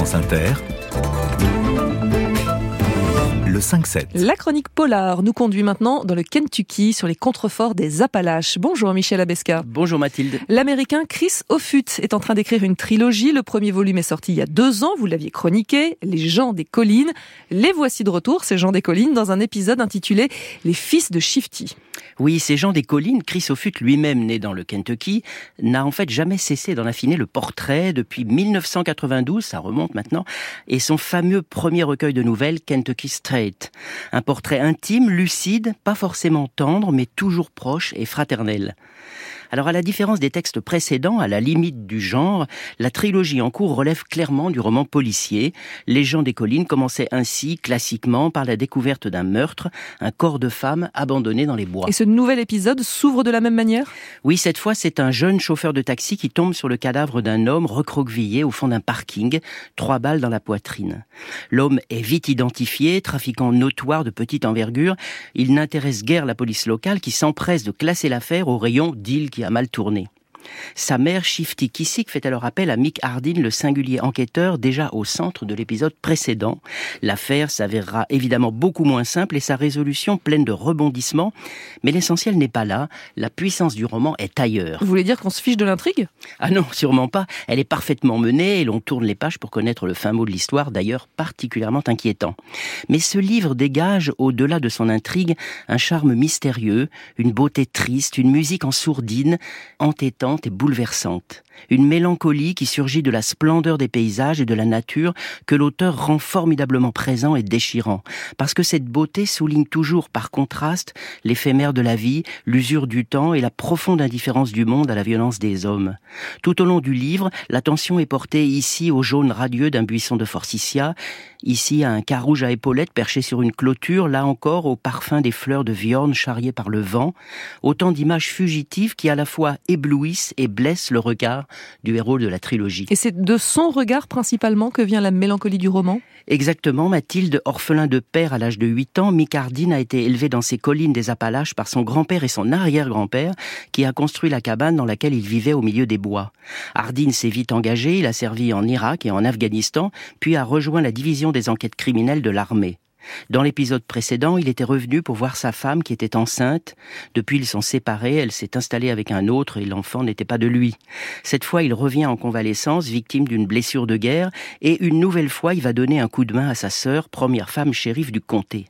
Inter, le 5-7. La chronique polar nous conduit maintenant dans le Kentucky sur les contreforts des Appalaches. Bonjour Michel Abesca. Bonjour Mathilde. L'américain Chris Offutt est en train d'écrire une trilogie. Le premier volume est sorti il y a deux ans, vous l'aviez chroniqué, Les gens des collines. Les voici de retour, ces gens des collines, dans un épisode intitulé Les fils de Shifty. Oui, ces gens des collines, Chris Offutt lui-même né dans le Kentucky, n'a en fait jamais cessé d'en affiner le portrait depuis 1992, ça remonte maintenant, et son fameux premier recueil de nouvelles, Kentucky Un portrait intime, lucide, pas forcément tendre, mais toujours proche et fraternel. Alors à la différence des textes précédents, à la limite du genre, la trilogie en cours relève clairement du roman policier. Les gens des collines commençaient ainsi, classiquement, par la découverte d'un meurtre, un corps de femme abandonné dans les bois. Et ce nouvel épisode s'ouvre de la même manière? Oui, cette fois c'est un jeune chauffeur de taxi qui tombe sur le cadavre d'un homme recroquevillé au fond d'un parking, trois balles dans la poitrine. L'homme est vite identifié, trafiquant notoire de petite envergure. Il n'intéresse guère la police locale qui s'empresse de classer l'affaire au rayon d'île qui a mal tourné. Sa mère, Shifty Kissick, fait alors appel à Mick Hardin, le singulier enquêteur déjà au centre de l'épisode précédent. L'affaire s'avérera évidemment beaucoup moins simple et sa résolution pleine de rebondissements, mais l'essentiel n'est pas là, la puissance du roman est ailleurs. Vous voulez dire qu'on se fiche de l'intrigue? Ah non, sûrement pas, elle est parfaitement menée et l'on tourne les pages pour connaître le fin mot de l'histoire, d'ailleurs particulièrement inquiétant. Mais ce livre dégage, au-delà de son intrigue, un charme mystérieux, une beauté triste, une musique en sourdine, et bouleversante. Une mélancolie qui surgit de la splendeur des paysages et de la nature que l'auteur rend formidablement présent et déchirant. Parce que cette beauté souligne toujours par contraste l'éphémère de la vie, l'usure du temps et la profonde indifférence du monde à la violence des hommes. Tout au long du livre, l'attention est portée ici au jaune radieux d'un buisson de forsythia, ici à un cas rouge à épaulettes perché sur une clôture, là encore au parfum des fleurs de viorne charriées par le vent, autant d'images fugitives qui à la fois éblouissent et blessent le regard du héros de la trilogie. Et c'est de son regard principalement que vient la mélancolie du roman? Exactement, Mathilde, orphelin de père à l'âge de 8 ans, Micardine a été élevé dans ces collines des Appalaches par son grand-père et son arrière-grand-père, qui a construit la cabane dans laquelle il vivait au milieu des bois. Hardin s'est vite engagé, il a servi en Irak et en Afghanistan, puis a rejoint la division des enquêtes criminelles de l'armée. Dans l'épisode précédent, il était revenu pour voir sa femme qui était enceinte. Depuis, ils sont séparés, elle s'est installée avec un autre et l'enfant n'était pas de lui. Cette fois, il revient en convalescence, victime d'une blessure de guerre, et une nouvelle fois, il va donner un coup de main à sa sœur, première femme shérif du comté.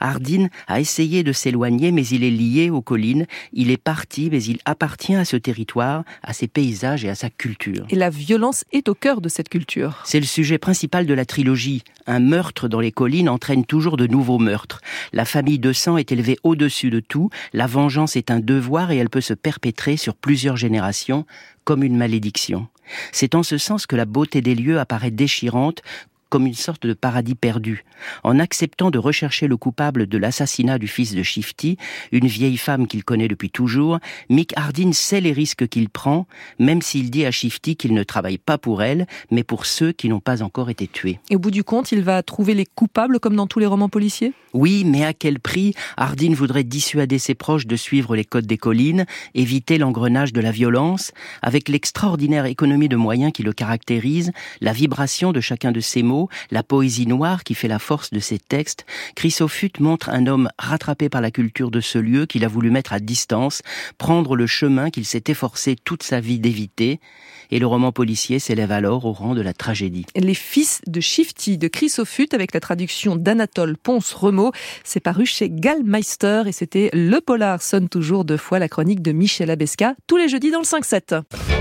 Hardin a essayé de s'éloigner, mais il est lié aux collines. Il est parti, mais il appartient à ce territoire, à ses paysages et à sa culture. Et la violence est au cœur de cette culture. C'est le sujet principal de la trilogie. Un meurtre dans les collines entraîne toujours de nouveaux meurtres. La famille de sang est élevée au-dessus de tout. La vengeance est un devoir et elle peut se perpétrer sur plusieurs générations comme une malédiction. C'est en ce sens que la beauté des lieux apparaît déchirante, comme une sorte de paradis perdu. En acceptant de rechercher le coupable de l'assassinat du fils de Shifty, une vieille femme qu'il connaît depuis toujours, Mick Hardin sait les risques qu'il prend, même s'il dit à Shifty qu'il ne travaille pas pour elle, mais pour ceux qui n'ont pas encore été tués. Et au bout du compte, il va trouver les coupables comme dans tous les romans policiers? Oui, mais à quel prix? Hardin voudrait dissuader ses proches de suivre les codes des collines, éviter l'engrenage de la violence, avec l'extraordinaire économie de moyens qui le caractérise, la vibration de chacun de ses mots, la poésie noire qui fait la force de ses textes, Chrysophutte montre un homme rattrapé par la culture de ce lieu qu'il a voulu mettre à distance, prendre le chemin qu'il s'est efforcé toute sa vie d'éviter, et le roman policier s'élève alors au rang de la tragédie. Les fils de Shifty de Chrysophutte avec la traduction d'Anatole Ponce-Remo, c'est paru chez Gallmeister et c'était Le Polar sonne toujours deux fois la chronique de Michel Abesca tous les jeudis dans le 5-7.